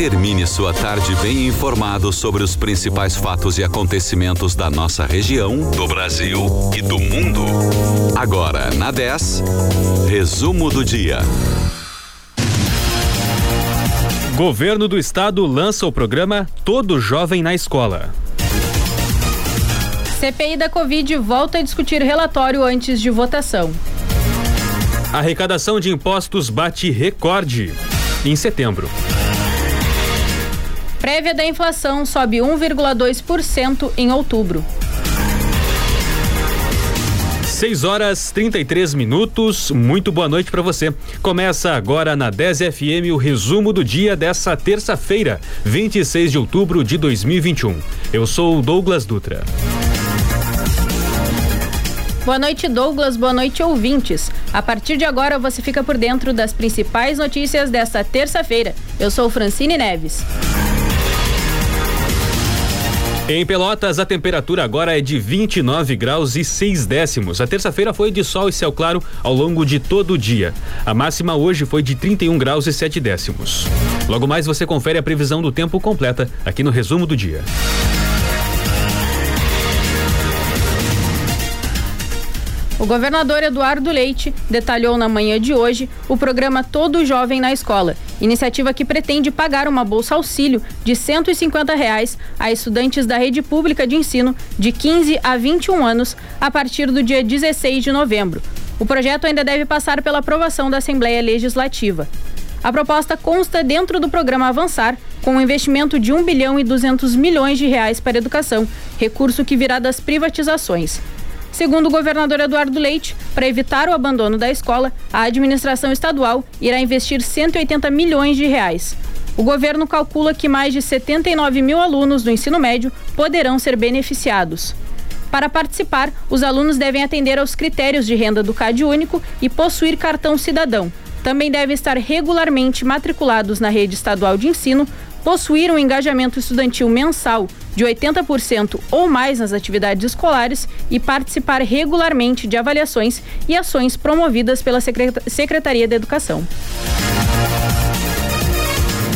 Termine sua tarde bem informado sobre os principais fatos e acontecimentos da nossa região, do Brasil e do mundo. Agora, na 10, resumo do dia. Governo do Estado lança o programa Todo Jovem na Escola. CPI da Covid volta a discutir relatório antes de votação. Arrecadação de impostos bate recorde em setembro. Prévia da inflação sobe 1,2% em outubro. 6 horas 33 minutos. Muito boa noite para você. Começa agora na 10 FM o resumo do dia dessa terça-feira, 26 de outubro de 2021. Eu sou o Douglas Dutra. Boa noite, Douglas. Boa noite, ouvintes. A partir de agora você fica por dentro das principais notícias desta terça-feira. Eu sou Francine Neves. Em Pelotas, a temperatura agora é de 29 graus e 6 décimos. A terça-feira foi de sol e céu claro ao longo de todo o dia. A máxima hoje foi de 31 graus e 7 décimos. Logo mais você confere a previsão do tempo completa aqui no resumo do dia. O governador Eduardo Leite detalhou na manhã de hoje o programa Todo Jovem na Escola, iniciativa que pretende pagar uma bolsa auxílio de 150 reais a estudantes da rede pública de ensino de 15 a 21 anos a partir do dia 16 de novembro. O projeto ainda deve passar pela aprovação da Assembleia Legislativa. A proposta consta dentro do programa Avançar, com um investimento de 1 bilhão e 200 milhões de reais para a educação, recurso que virá das privatizações. Segundo o governador Eduardo Leite, para evitar o abandono da escola, a administração estadual irá investir 180 milhões de reais. O governo calcula que mais de 79 mil alunos do ensino médio poderão ser beneficiados. Para participar, os alunos devem atender aos critérios de renda do CAD único e possuir cartão cidadão. Também devem estar regularmente matriculados na rede estadual de ensino, possuir um engajamento estudantil mensal de 80% ou mais nas atividades escolares e participar regularmente de avaliações e ações promovidas pela Secretaria da Educação.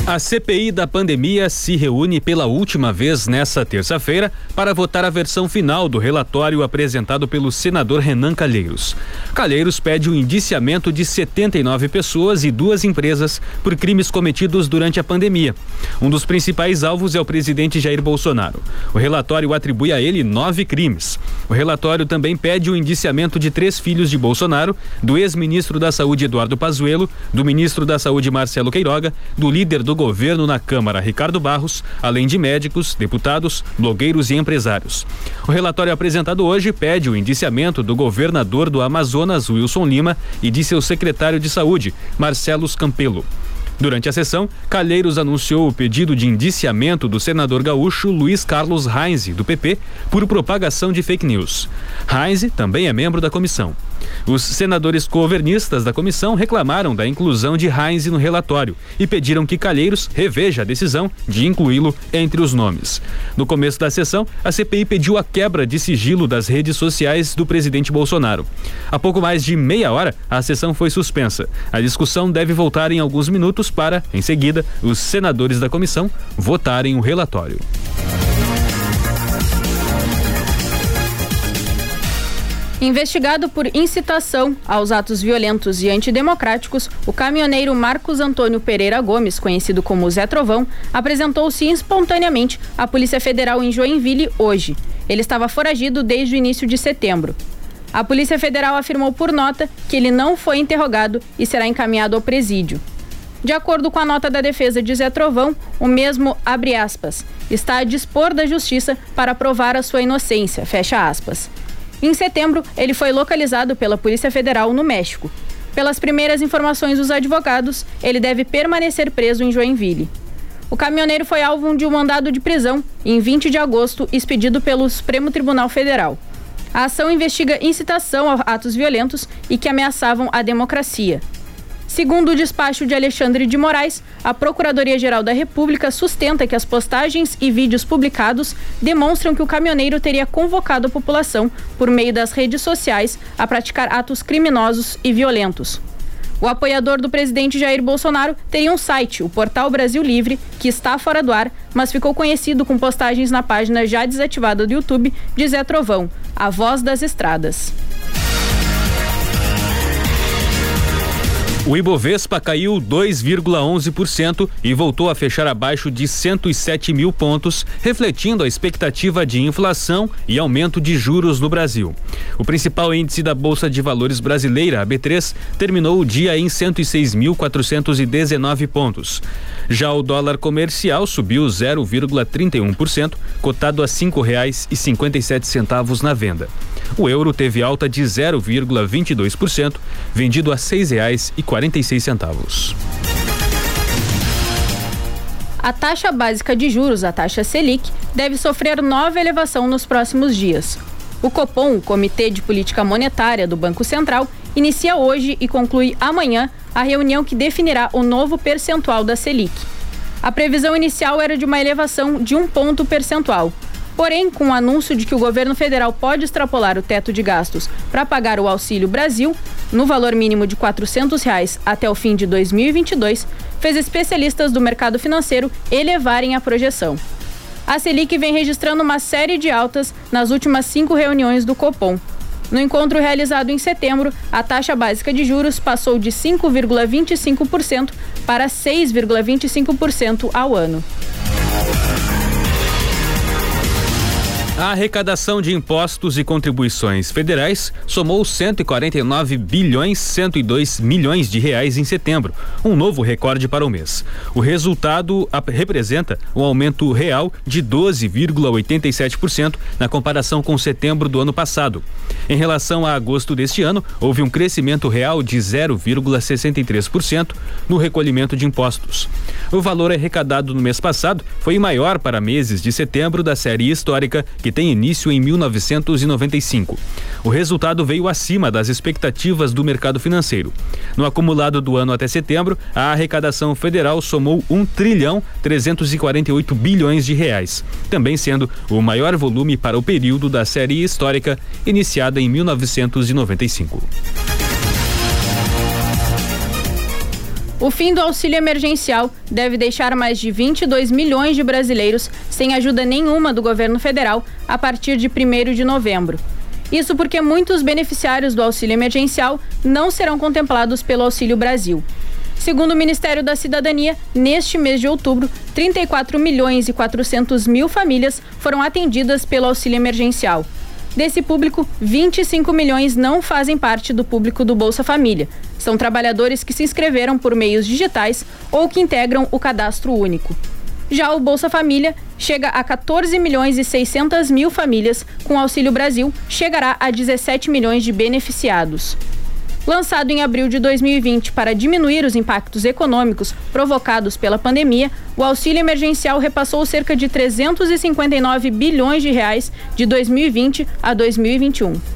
A CPI da pandemia se reúne pela última vez nesta terça-feira para votar a versão final do relatório apresentado pelo senador Renan Calheiros. Calheiros pede o indiciamento de 79 pessoas e duas empresas por crimes cometidos durante a pandemia. Um dos principais alvos é o presidente Jair Bolsonaro. O relatório atribui a ele nove crimes. O relatório também pede o indiciamento de três filhos de Bolsonaro, do ex-ministro da Saúde Eduardo Pazuello, do ministro da Saúde Marcelo Queiroga, do líder do do governo na Câmara, Ricardo Barros, além de médicos, deputados, blogueiros e empresários. O relatório apresentado hoje pede o indiciamento do governador do Amazonas, Wilson Lima, e de seu secretário de Saúde, Marcelo Campelo. Durante a sessão, Calheiros anunciou o pedido de indiciamento do senador gaúcho Luiz Carlos Heinze, do PP, por propagação de fake news. Heinze também é membro da comissão. Os senadores governistas da comissão reclamaram da inclusão de Heinz no relatório e pediram que Calheiros reveja a decisão de incluí-lo entre os nomes. No começo da sessão, a CPI pediu a quebra de sigilo das redes sociais do presidente Bolsonaro. Há pouco mais de meia hora, a sessão foi suspensa. A discussão deve voltar em alguns minutos para, em seguida, os senadores da comissão votarem o relatório. Investigado por incitação aos atos violentos e antidemocráticos, o caminhoneiro Marcos Antônio Pereira Gomes, conhecido como Zé Trovão, apresentou-se espontaneamente à Polícia Federal em Joinville hoje. Ele estava foragido desde o início de setembro. A Polícia Federal afirmou por nota que ele não foi interrogado e será encaminhado ao presídio. De acordo com a nota da defesa de Zé Trovão, o mesmo, abre aspas, está a dispor da justiça para provar a sua inocência, fecha aspas. Em setembro, ele foi localizado pela Polícia Federal no México. Pelas primeiras informações dos advogados, ele deve permanecer preso em Joinville. O caminhoneiro foi alvo de um mandado de prisão em 20 de agosto, expedido pelo Supremo Tribunal Federal. A ação investiga incitação a atos violentos e que ameaçavam a democracia. Segundo o despacho de Alexandre de Moraes, a Procuradoria-Geral da República sustenta que as postagens e vídeos publicados demonstram que o caminhoneiro teria convocado a população, por meio das redes sociais, a praticar atos criminosos e violentos. O apoiador do presidente Jair Bolsonaro teria um site, o Portal Brasil Livre, que está fora do ar, mas ficou conhecido com postagens na página já desativada do YouTube de Zé Trovão, a voz das estradas. O Ibovespa caiu 2,11% e voltou a fechar abaixo de 107 mil pontos, refletindo a expectativa de inflação e aumento de juros no Brasil. O principal índice da Bolsa de Valores brasileira, a B3, terminou o dia em 106.419 pontos. Já o dólar comercial subiu 0,31%, cotado a sete centavos na venda. O euro teve alta de 0,22%, vendido a seis reais e quarenta e seis centavos. A taxa básica de juros, a taxa Selic, deve sofrer nova elevação nos próximos dias. O Copom, o Comitê de Política Monetária do Banco Central, inicia hoje e conclui amanhã a reunião que definirá o novo percentual da Selic. A previsão inicial era de uma elevação de um ponto percentual. Porém, com o anúncio de que o governo federal pode extrapolar o teto de gastos para pagar o Auxílio Brasil, no valor mínimo de 400 reais até o fim de 2022, fez especialistas do mercado financeiro elevarem a projeção. A Selic vem registrando uma série de altas nas últimas cinco reuniões do Copom. No encontro realizado em setembro, a taxa básica de juros passou de 5,25% para 6,25% ao ano. A arrecadação de impostos e contribuições federais somou 149 bilhões 102 milhões de reais em setembro, um novo recorde para o mês. O resultado representa um aumento real de 12,87% na comparação com setembro do ano passado. Em relação a agosto deste ano, houve um crescimento real de 0,63% no recolhimento de impostos. O valor arrecadado no mês passado foi maior para meses de setembro da série histórica que tem início em 1995. O resultado veio acima das expectativas do mercado financeiro. No acumulado do ano até setembro, a arrecadação federal somou 1 trilhão 348 bilhões de reais, também sendo o maior volume para o período da série histórica iniciada em 1995. O fim do auxílio emergencial deve deixar mais de 22 milhões de brasileiros sem ajuda nenhuma do governo federal a partir de 1 de novembro. Isso porque muitos beneficiários do auxílio emergencial não serão contemplados pelo Auxílio Brasil. Segundo o Ministério da Cidadania, neste mês de outubro, 34 milhões e 400 mil famílias foram atendidas pelo auxílio emergencial. Desse público, 25 milhões não fazem parte do público do Bolsa Família. São trabalhadores que se inscreveram por meios digitais ou que integram o cadastro único. Já o Bolsa Família chega a 14 milhões e 600 mil famílias, com Auxílio Brasil chegará a 17 milhões de beneficiados. Lançado em abril de 2020 para diminuir os impactos econômicos provocados pela pandemia, o auxílio emergencial repassou cerca de 359 bilhões de reais de 2020 a 2021.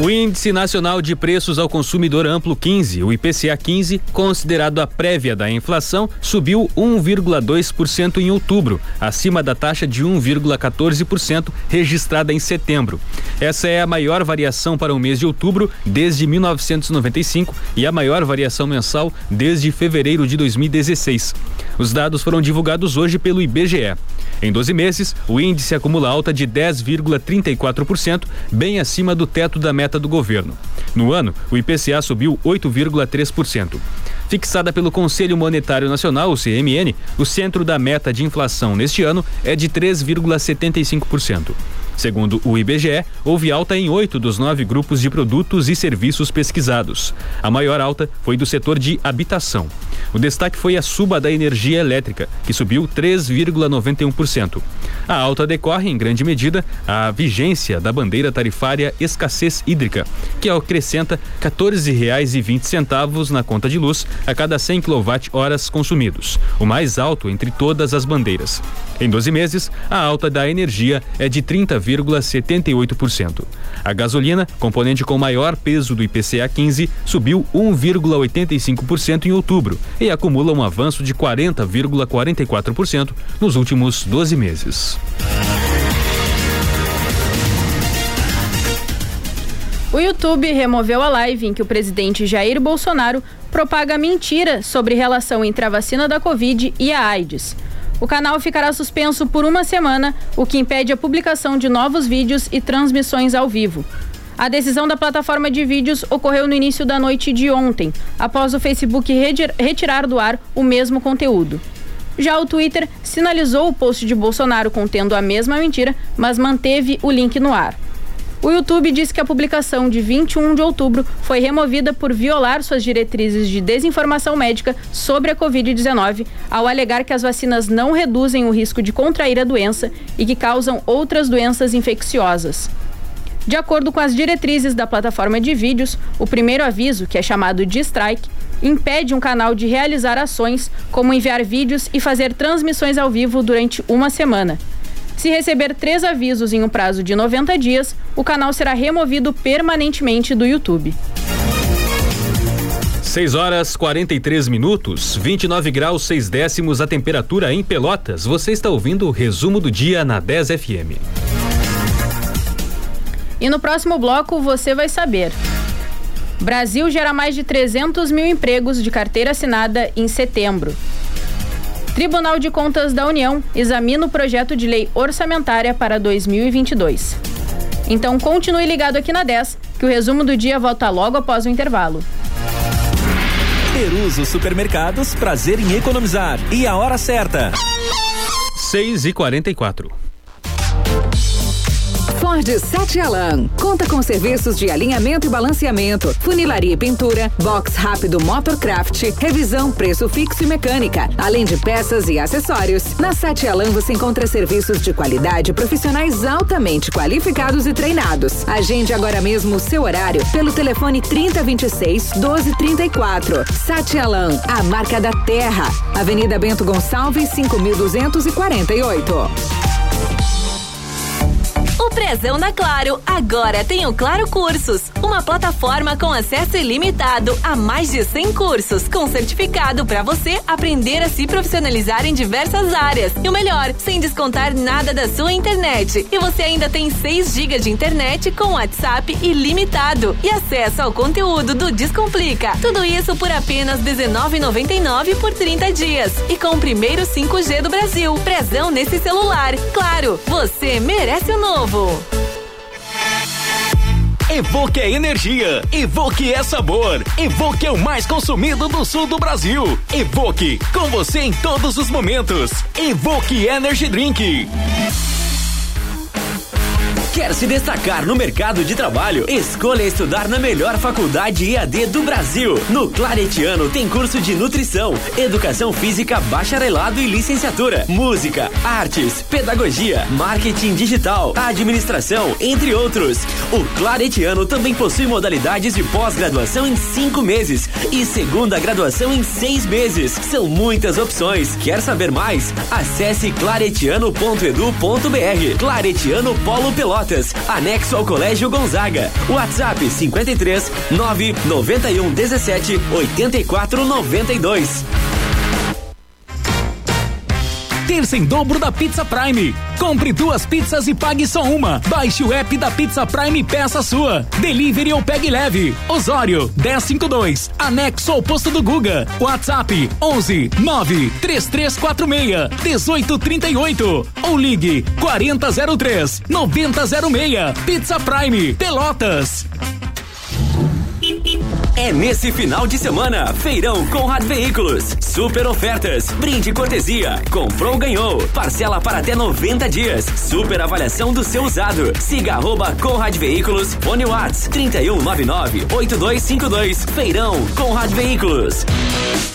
O Índice Nacional de Preços ao Consumidor Amplo 15, o IPCA 15, considerado a prévia da inflação, subiu 1,2% em outubro, acima da taxa de 1,14% registrada em setembro. Essa é a maior variação para o mês de outubro desde 1995 e a maior variação mensal desde fevereiro de 2016. Os dados foram divulgados hoje pelo IBGE. Em 12 meses, o índice acumula alta de 10,34%, bem acima do teto da meta do governo. No ano, o IPCA subiu 8,3%. Fixada pelo Conselho Monetário Nacional, o CMN, o centro da meta de inflação neste ano é de 3,75%. Segundo o IBGE, houve alta em oito dos nove grupos de produtos e serviços pesquisados. A maior alta foi do setor de habitação. O destaque foi a suba da energia elétrica, que subiu 3,91%. A alta decorre, em grande medida, à vigência da bandeira tarifária escassez hídrica, que acrescenta R$ 14,20 na conta de luz a cada 100 kWh consumidos, o mais alto entre todas as bandeiras. Em 12 meses, a alta da energia é de 30,78%. A gasolina, componente com maior peso do IPCA 15, subiu 1,85% em outubro e acumula um avanço de 40,44% nos últimos 12 meses. O YouTube removeu a live em que o presidente Jair Bolsonaro propaga mentira sobre relação entre a vacina da Covid e a AIDS. O canal ficará suspenso por uma semana, o que impede a publicação de novos vídeos e transmissões ao vivo. A decisão da plataforma de vídeos ocorreu no início da noite de ontem, após o Facebook retirar do ar o mesmo conteúdo. Já o Twitter sinalizou o post de Bolsonaro contendo a mesma mentira, mas manteve o link no ar. O YouTube disse que a publicação de 21 de outubro foi removida por violar suas diretrizes de desinformação médica sobre a Covid-19, ao alegar que as vacinas não reduzem o risco de contrair a doença e que causam outras doenças infecciosas. De acordo com as diretrizes da plataforma de vídeos, o primeiro aviso, que é chamado de strike, impede um canal de realizar ações como enviar vídeos e fazer transmissões ao vivo durante uma semana. Se receber três avisos em um prazo de 90 dias, o canal será removido permanentemente do YouTube. 6 horas 43 minutos, 29 graus 6 décimos a temperatura em Pelotas. Você está ouvindo o resumo do dia na 10 FM. E no próximo bloco você vai saber. Brasil gera mais de 300 mil empregos de carteira assinada em setembro. Tribunal de Contas da União examina o projeto de lei orçamentária para 2022. Então continue ligado aqui na 10, que o resumo do dia volta logo após o intervalo. Peruso Supermercados, prazer em economizar. E a hora certa. 6 e 44 Ford Sete Alan. Conta com serviços de alinhamento e balanceamento, funilaria e pintura, box rápido Motorcraft, revisão, preço fixo e mecânica, além de peças e acessórios. Na Sete Alan você encontra serviços de qualidade profissionais altamente qualificados e treinados. Agende agora mesmo o seu horário pelo telefone 3026 1234. Sete Alan, a marca da terra. Avenida Bento Gonçalves, 5248. O Prezão da Claro agora tem o Claro Cursos, uma plataforma com acesso ilimitado a mais de 100 cursos, com certificado para você aprender a se profissionalizar em diversas áreas. E o melhor, sem descontar nada da sua internet. E você ainda tem 6 GB de internet com WhatsApp ilimitado e acesso ao conteúdo do Descomplica. Tudo isso por apenas R$19,99 por 30 dias. E com o primeiro 5G do Brasil. Prezão nesse celular. Claro, você merece o novo novo. Evoque é energia, Evoque é sabor, Evoque é o mais consumido do sul do Brasil. Evoque, com você em todos os momentos. Evoque Energy Drink. Quer se destacar no mercado de trabalho? Escolha estudar na melhor faculdade IAD do Brasil. No Claretiano tem curso de nutrição, educação física, bacharelado e licenciatura, música, artes, pedagogia, marketing digital, administração, entre outros. O Claretiano também possui modalidades de pós-graduação em cinco meses e segunda graduação em seis meses. São muitas opções. Quer saber mais? Acesse claretiano.edu.br. Claretiano Polo Pelotas Pelotas, anexo ao Colégio Gonzaga. WhatsApp 53 991 17 84 92. Terça em dobro da Pizza Prime. Compre duas pizzas e pague só uma. Baixe o app da Pizza Prime e peça sua. Delivery ou pegue leve. Osório 1052, anexo ao posto do Guga. WhatsApp 11 9 3346 1838 ou ligue 4003 9006. Pizza Prime Pelotas. É nesse final de semana, Feirão Conrad Veículos. Super ofertas, brinde cortesia, comprou, ganhou. Parcela para até 90 dias. Super avaliação do seu usado. Siga arroba Conrad Veículos, Fone Whats 3199-8252. Feirão Conrad Veículos.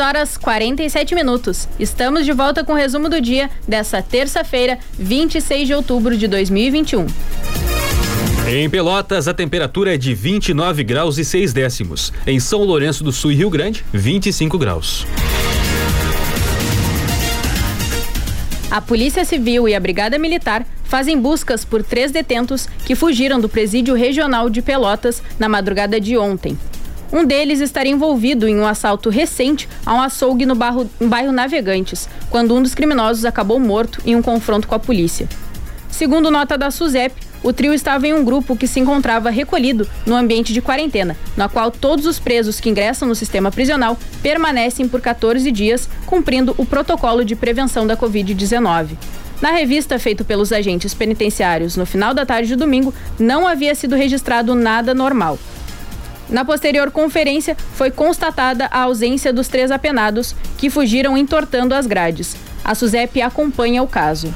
6 horas 47 minutos. Estamos de volta com o resumo do dia dessa terça-feira, 26 de outubro de 2021. Em Pelotas, a temperatura é de 29 graus e 6 décimos. Em São Lourenço do Sul e Rio Grande, 25 graus. A Polícia Civil e a Brigada Militar fazem buscas por três detentos que fugiram do presídio regional de Pelotas na madrugada de ontem. Um deles estaria envolvido em um assalto recente a um açougue no bairro, bairro Navegantes, quando um dos criminosos acabou morto em um confronto com a polícia. Segundo nota da SUSEP, o trio estava em um grupo que se encontrava recolhido no ambiente de quarentena, na qual todos os presos que ingressam no sistema prisional permanecem por 14 dias, cumprindo o protocolo de prevenção da Covid-19. Na revista feita pelos agentes penitenciários no final da tarde de domingo, não havia sido registrado nada normal. Na posterior conferência, foi constatada a ausência dos três apenados, que fugiram entortando as grades. A SUSEP acompanha o caso.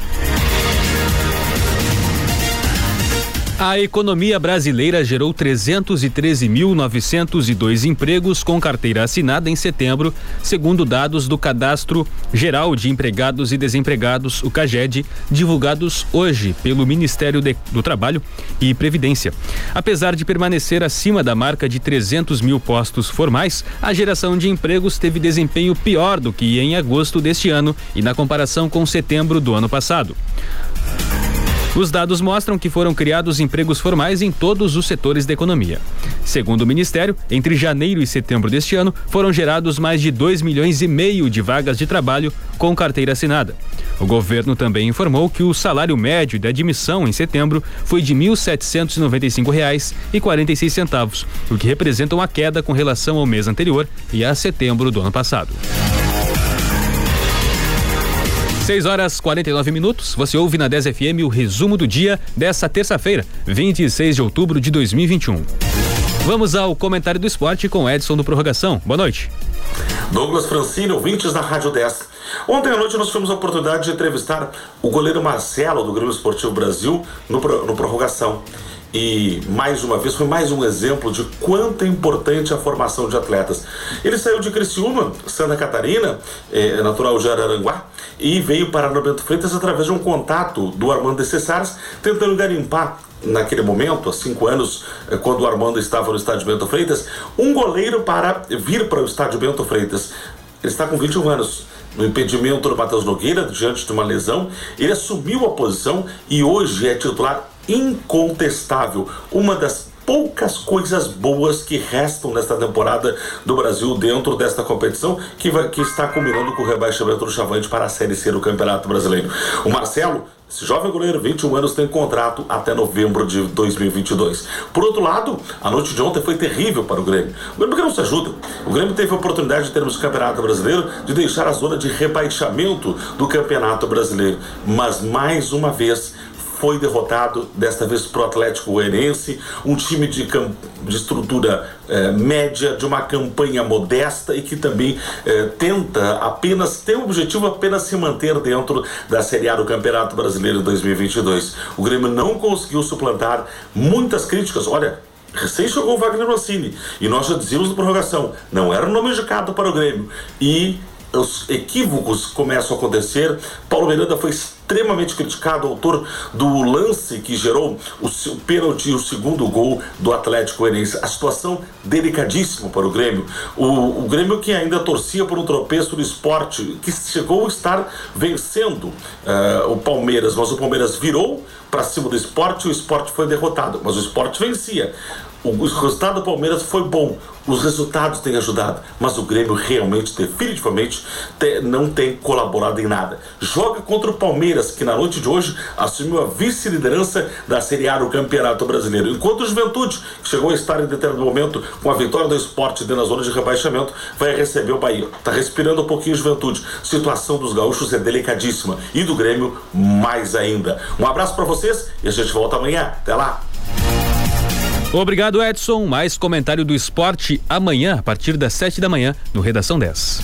A economia brasileira gerou 313.902 empregos com carteira assinada em setembro, segundo dados do Cadastro Geral de Empregados e Desempregados, o CAGED, divulgados hoje pelo Ministério de, do Trabalho e Previdência. Apesar de permanecer acima da marca de 300 mil postos formais, a geração de empregos teve desempenho pior do que em agosto deste ano e na comparação com setembro do ano passado. Os dados mostram que foram criados empregos formais em todos os setores da economia. Segundo o Ministério, entre janeiro e setembro deste ano, foram gerados mais de 2 milhões e meio de vagas de trabalho com carteira assinada. O governo também informou que o salário médio de admissão em setembro foi de R$ 1.795,46, o que representa uma queda com relação ao mês anterior e a setembro do ano passado. 6 horas 49 minutos. Você ouve na 10 FM o resumo do dia dessa terça-feira, 26 de outubro de 2021. Vamos ao comentário do esporte com Edson do Prorrogação. Boa noite. Douglas Francine, ouvintes da Rádio 10. Ontem à noite nós tivemos a oportunidade de entrevistar o goleiro Marcelo do Grêmio Esportivo Brasil no, no Prorrogação. E mais uma vez foi mais um exemplo de quanto é importante a formação de atletas. Ele saiu de Criciúma, Santa Catarina, é, natural de Araranguá, e veio para no Bento Freitas através de um contato do Armando de Cessares, tentando garimpar naquele momento, há cinco anos, eh, quando o Armando estava no estádio Bento Freitas, um goleiro para vir para o estádio Bento Freitas. Ele está com 21 anos. No impedimento do Matheus Nogueira, diante de uma lesão, ele assumiu a posição e hoje é titular incontestável. Uma das poucas coisas boas que restam nesta temporada do Brasil dentro desta competição que, vai, que está combinando com o rebaixamento do Chavante para a Série C do Campeonato Brasileiro. O Marcelo esse jovem goleiro, 21 anos, tem contrato até novembro de 2022. Por outro lado, a noite de ontem foi terrível para o Grêmio. O Grêmio não se ajuda. O Grêmio teve a oportunidade, em termos de campeonato brasileiro, de deixar a zona de rebaixamento do campeonato brasileiro. Mas, mais uma vez, foi derrotado, desta vez para o Atlético Goianiense, um time de, de estrutura eh, média, de uma campanha modesta e que também eh, tenta apenas, tem o objetivo apenas se manter dentro da Série A do Campeonato Brasileiro 2022. O Grêmio não conseguiu suplantar muitas críticas, olha, Recém chegou o Wagner Rossini e nós já dizíamos na prorrogação, não era um nome indicado para o Grêmio. E os equívocos começam a acontecer. Paulo Miranda foi extremamente criticado, autor do lance que gerou o, o pênalti e o segundo gol do Atlético Goianiense. A situação delicadíssima para o Grêmio. O, o, Grêmio que ainda torcia por um tropeço do esporte, que chegou a estar vencendo uh, o Palmeiras, mas o Palmeiras virou para cima do esporte e o esporte foi derrotado, mas o esporte vencia. O resultado do Palmeiras foi bom, os resultados têm ajudado, mas o Grêmio realmente, definitivamente, não tem colaborado em nada. Joga contra o Palmeiras, que na noite de hoje assumiu a vice-liderança da Série A do Campeonato Brasileiro, enquanto o Juventude, que chegou a estar em determinado momento com a vitória do esporte dentro da zona de rebaixamento, vai receber o Bahia. Está respirando um pouquinho o Juventude. Situação dos gaúchos é delicadíssima e do Grêmio mais ainda. Um abraço para vocês e a gente volta amanhã. Até lá! Obrigado, Edson. Mais comentário do esporte amanhã, a partir das 7 da manhã, no Redação 10.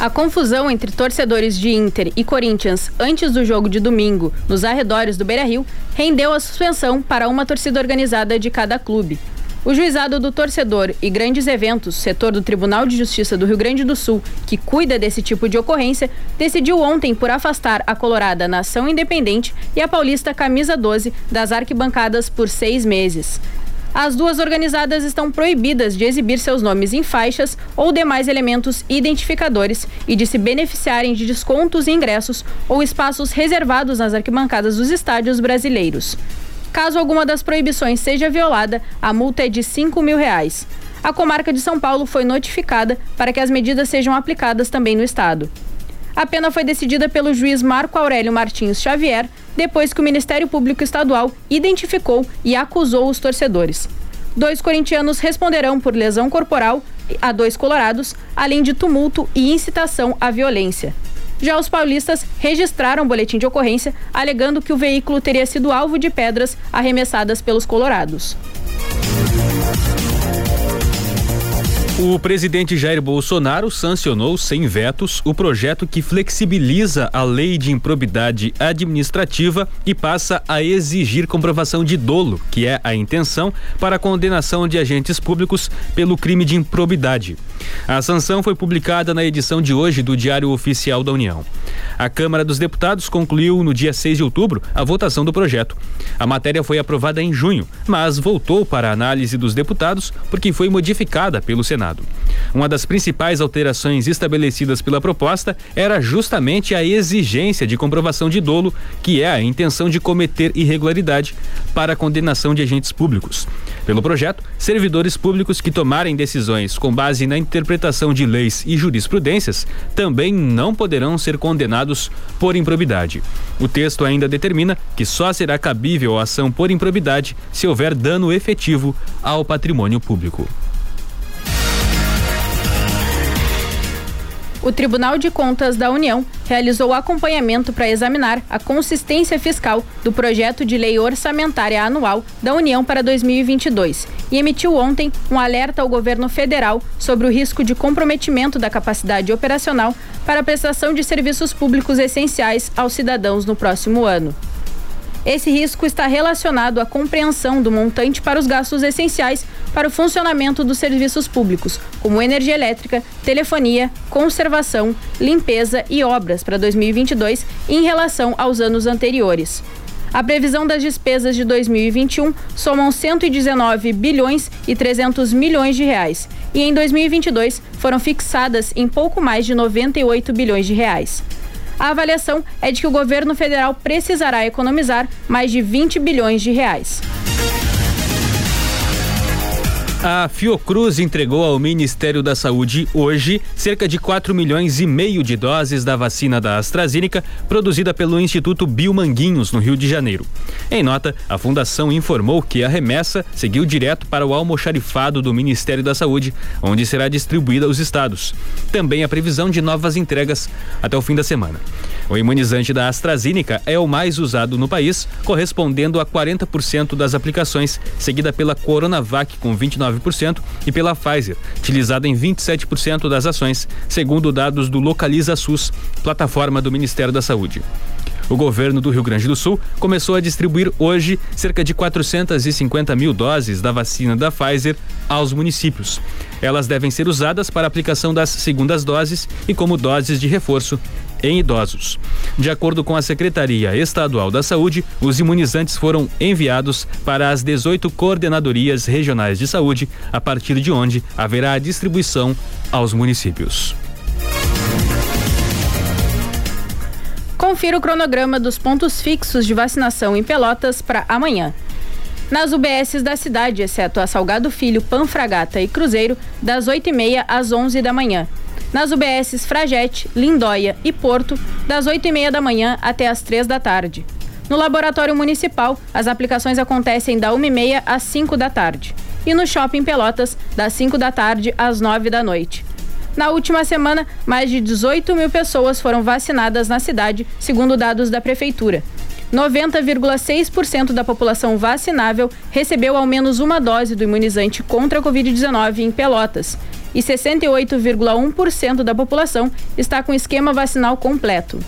A confusão entre torcedores de Inter e Corinthians antes do jogo de domingo, nos arredores do Beira-Rio, rendeu a suspensão para uma torcida organizada de cada clube. O juizado do torcedor e grandes eventos, setor do Tribunal de Justiça do Rio Grande do Sul, que cuida desse tipo de ocorrência, decidiu ontem por afastar a Colorada Nação Independente e a Paulista Camisa 12 das arquibancadas por seis meses. As duas organizadas estão proibidas de exibir seus nomes em faixas ou demais elementos identificadores e de se beneficiarem de descontos em ingressos ou espaços reservados nas arquibancadas dos estádios brasileiros. Caso alguma das proibições seja violada, a multa é de 5 mil reais. A comarca de São Paulo foi notificada para que as medidas sejam aplicadas também no estado. A pena foi decidida pelo juiz Marco Aurélio Martins Xavier, depois que o Ministério Público Estadual identificou e acusou os torcedores. Dois corintianos responderão por lesão corporal a dois colorados, além de tumulto e incitação à violência. Já os paulistas registraram boletim de ocorrência alegando que o veículo teria sido alvo de pedras arremessadas pelos colorados. O presidente Jair Bolsonaro sancionou sem vetos o projeto que flexibiliza a lei de improbidade administrativa e passa a exigir comprovação de dolo, que é a intenção, para a condenação de agentes públicos pelo crime de improbidade. A sanção foi publicada na edição de hoje do Diário Oficial da União. A Câmara dos Deputados concluiu no dia 6 de outubro a votação do projeto. A matéria foi aprovada em junho, mas voltou para a análise dos deputados porque foi modificada pelo Senado. Uma das principais alterações estabelecidas pela proposta era justamente a exigência de comprovação de dolo, que é a intenção de cometer irregularidade para a condenação de agentes públicos. Pelo projeto, servidores públicos que tomarem decisões com base na interpretação de leis e jurisprudências também não poderão ser condenados por improbidade. O texto ainda determina que só será cabível a ação por improbidade se houver dano efetivo ao patrimônio público. O Tribunal de Contas da União realizou acompanhamento para examinar a consistência fiscal do projeto de lei orçamentária anual da União para 2022 e emitiu ontem um alerta ao governo federal sobre o risco de comprometimento da capacidade operacional para a prestação de serviços públicos essenciais aos cidadãos no próximo ano. Esse risco está relacionado à compreensão do montante para os gastos essenciais para o funcionamento dos serviços públicos, como energia elétrica, telefonia, conservação, limpeza e obras para 2022 em relação aos anos anteriores. A previsão das despesas de 2021 somam 119 bilhões e 300 milhões de reais e em 2022 foram fixadas em pouco mais de 98 bilhões de reais. A avaliação é de que o governo federal precisará economizar mais de 20 bilhões de reais. A Fiocruz entregou ao Ministério da Saúde hoje cerca de 4 milhões e meio de doses da vacina da AstraZeneca produzida pelo Instituto Biomanguinhos, no Rio de Janeiro. Em nota, a fundação informou que a remessa seguiu direto para o almoxarifado do Ministério da Saúde, onde será distribuída aos estados. Também a previsão de novas entregas até o fim da semana. O imunizante da AstraZeneca é o mais usado no país, correspondendo a 40% das aplicações, seguida pela Coronavac com 29 19% e pela Pfizer, utilizada em 27% das ações, segundo dados do Localiza SUS, plataforma do Ministério da Saúde. O governo do Rio Grande do Sul começou a distribuir hoje cerca de 450 mil doses da vacina da Pfizer aos municípios. Elas devem ser usadas para aplicação das segundas doses e como doses de reforço em idosos. De acordo com a Secretaria Estadual da Saúde, os imunizantes foram enviados para as 18 coordenadorias regionais de saúde, a partir de onde haverá a distribuição aos municípios. Confira o cronograma dos pontos fixos de vacinação em Pelotas para amanhã. Nas UBSs da cidade, exceto a Salgado Filho, Panfragata e Cruzeiro, das 8h30 às 11 da manhã nas UBSs Fragete, Lindóia e Porto, das 8 e meia da manhã até as 3 da tarde. No Laboratório Municipal, as aplicações acontecem da 1 e meia às 5 da tarde. E no Shopping Pelotas, das 5 da tarde às 9 da noite. Na última semana, mais de 18 mil pessoas foram vacinadas na cidade, segundo dados da Prefeitura. 90,6% da população vacinável recebeu ao menos uma dose do imunizante contra a Covid-19 em Pelotas e 68,1% da população está com esquema vacinal completo.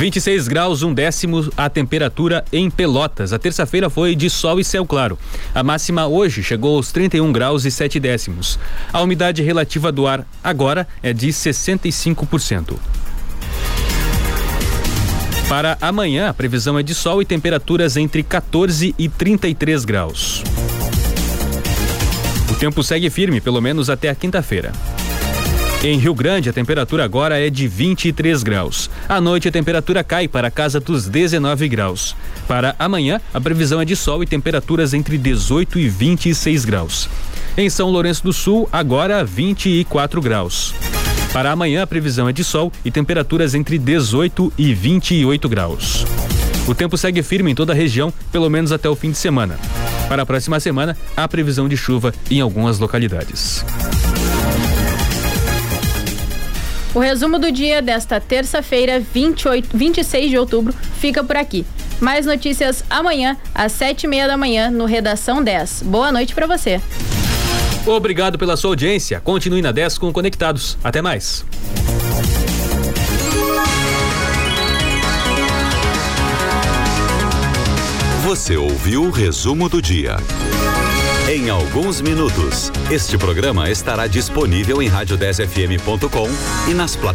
26 graus, um décimo a temperatura em Pelotas. A terça-feira foi de sol e céu claro. A máxima hoje chegou aos 31 graus e 7 décimos. A umidade relativa do ar agora é de 65%. Para amanhã, a previsão é de sol e temperaturas entre 14 e 33 graus. Tempo segue firme, pelo menos até a quinta-feira. Em Rio Grande, a temperatura agora é de 23 graus. À noite, a temperatura cai para a casa dos 19 graus. Para amanhã, a previsão é de sol e temperaturas entre 18 e 26 graus. Em São Lourenço do Sul, agora 24 graus. Para amanhã, a previsão é de sol e temperaturas entre 18 e 28 graus. O tempo segue firme em toda a região, pelo menos até o fim de semana. Para a próxima semana, há previsão de chuva em algumas localidades. O resumo do dia desta terça-feira, 26 de outubro, fica por aqui. Mais notícias amanhã, às sete e meia da manhã, no Redação 10. Boa noite para você. Obrigado pela sua audiência. Continue na 10 com Conectados. Até mais. Você ouviu o resumo do dia. Em alguns minutos, este programa estará disponível em rádio10fm.com e nas plataformas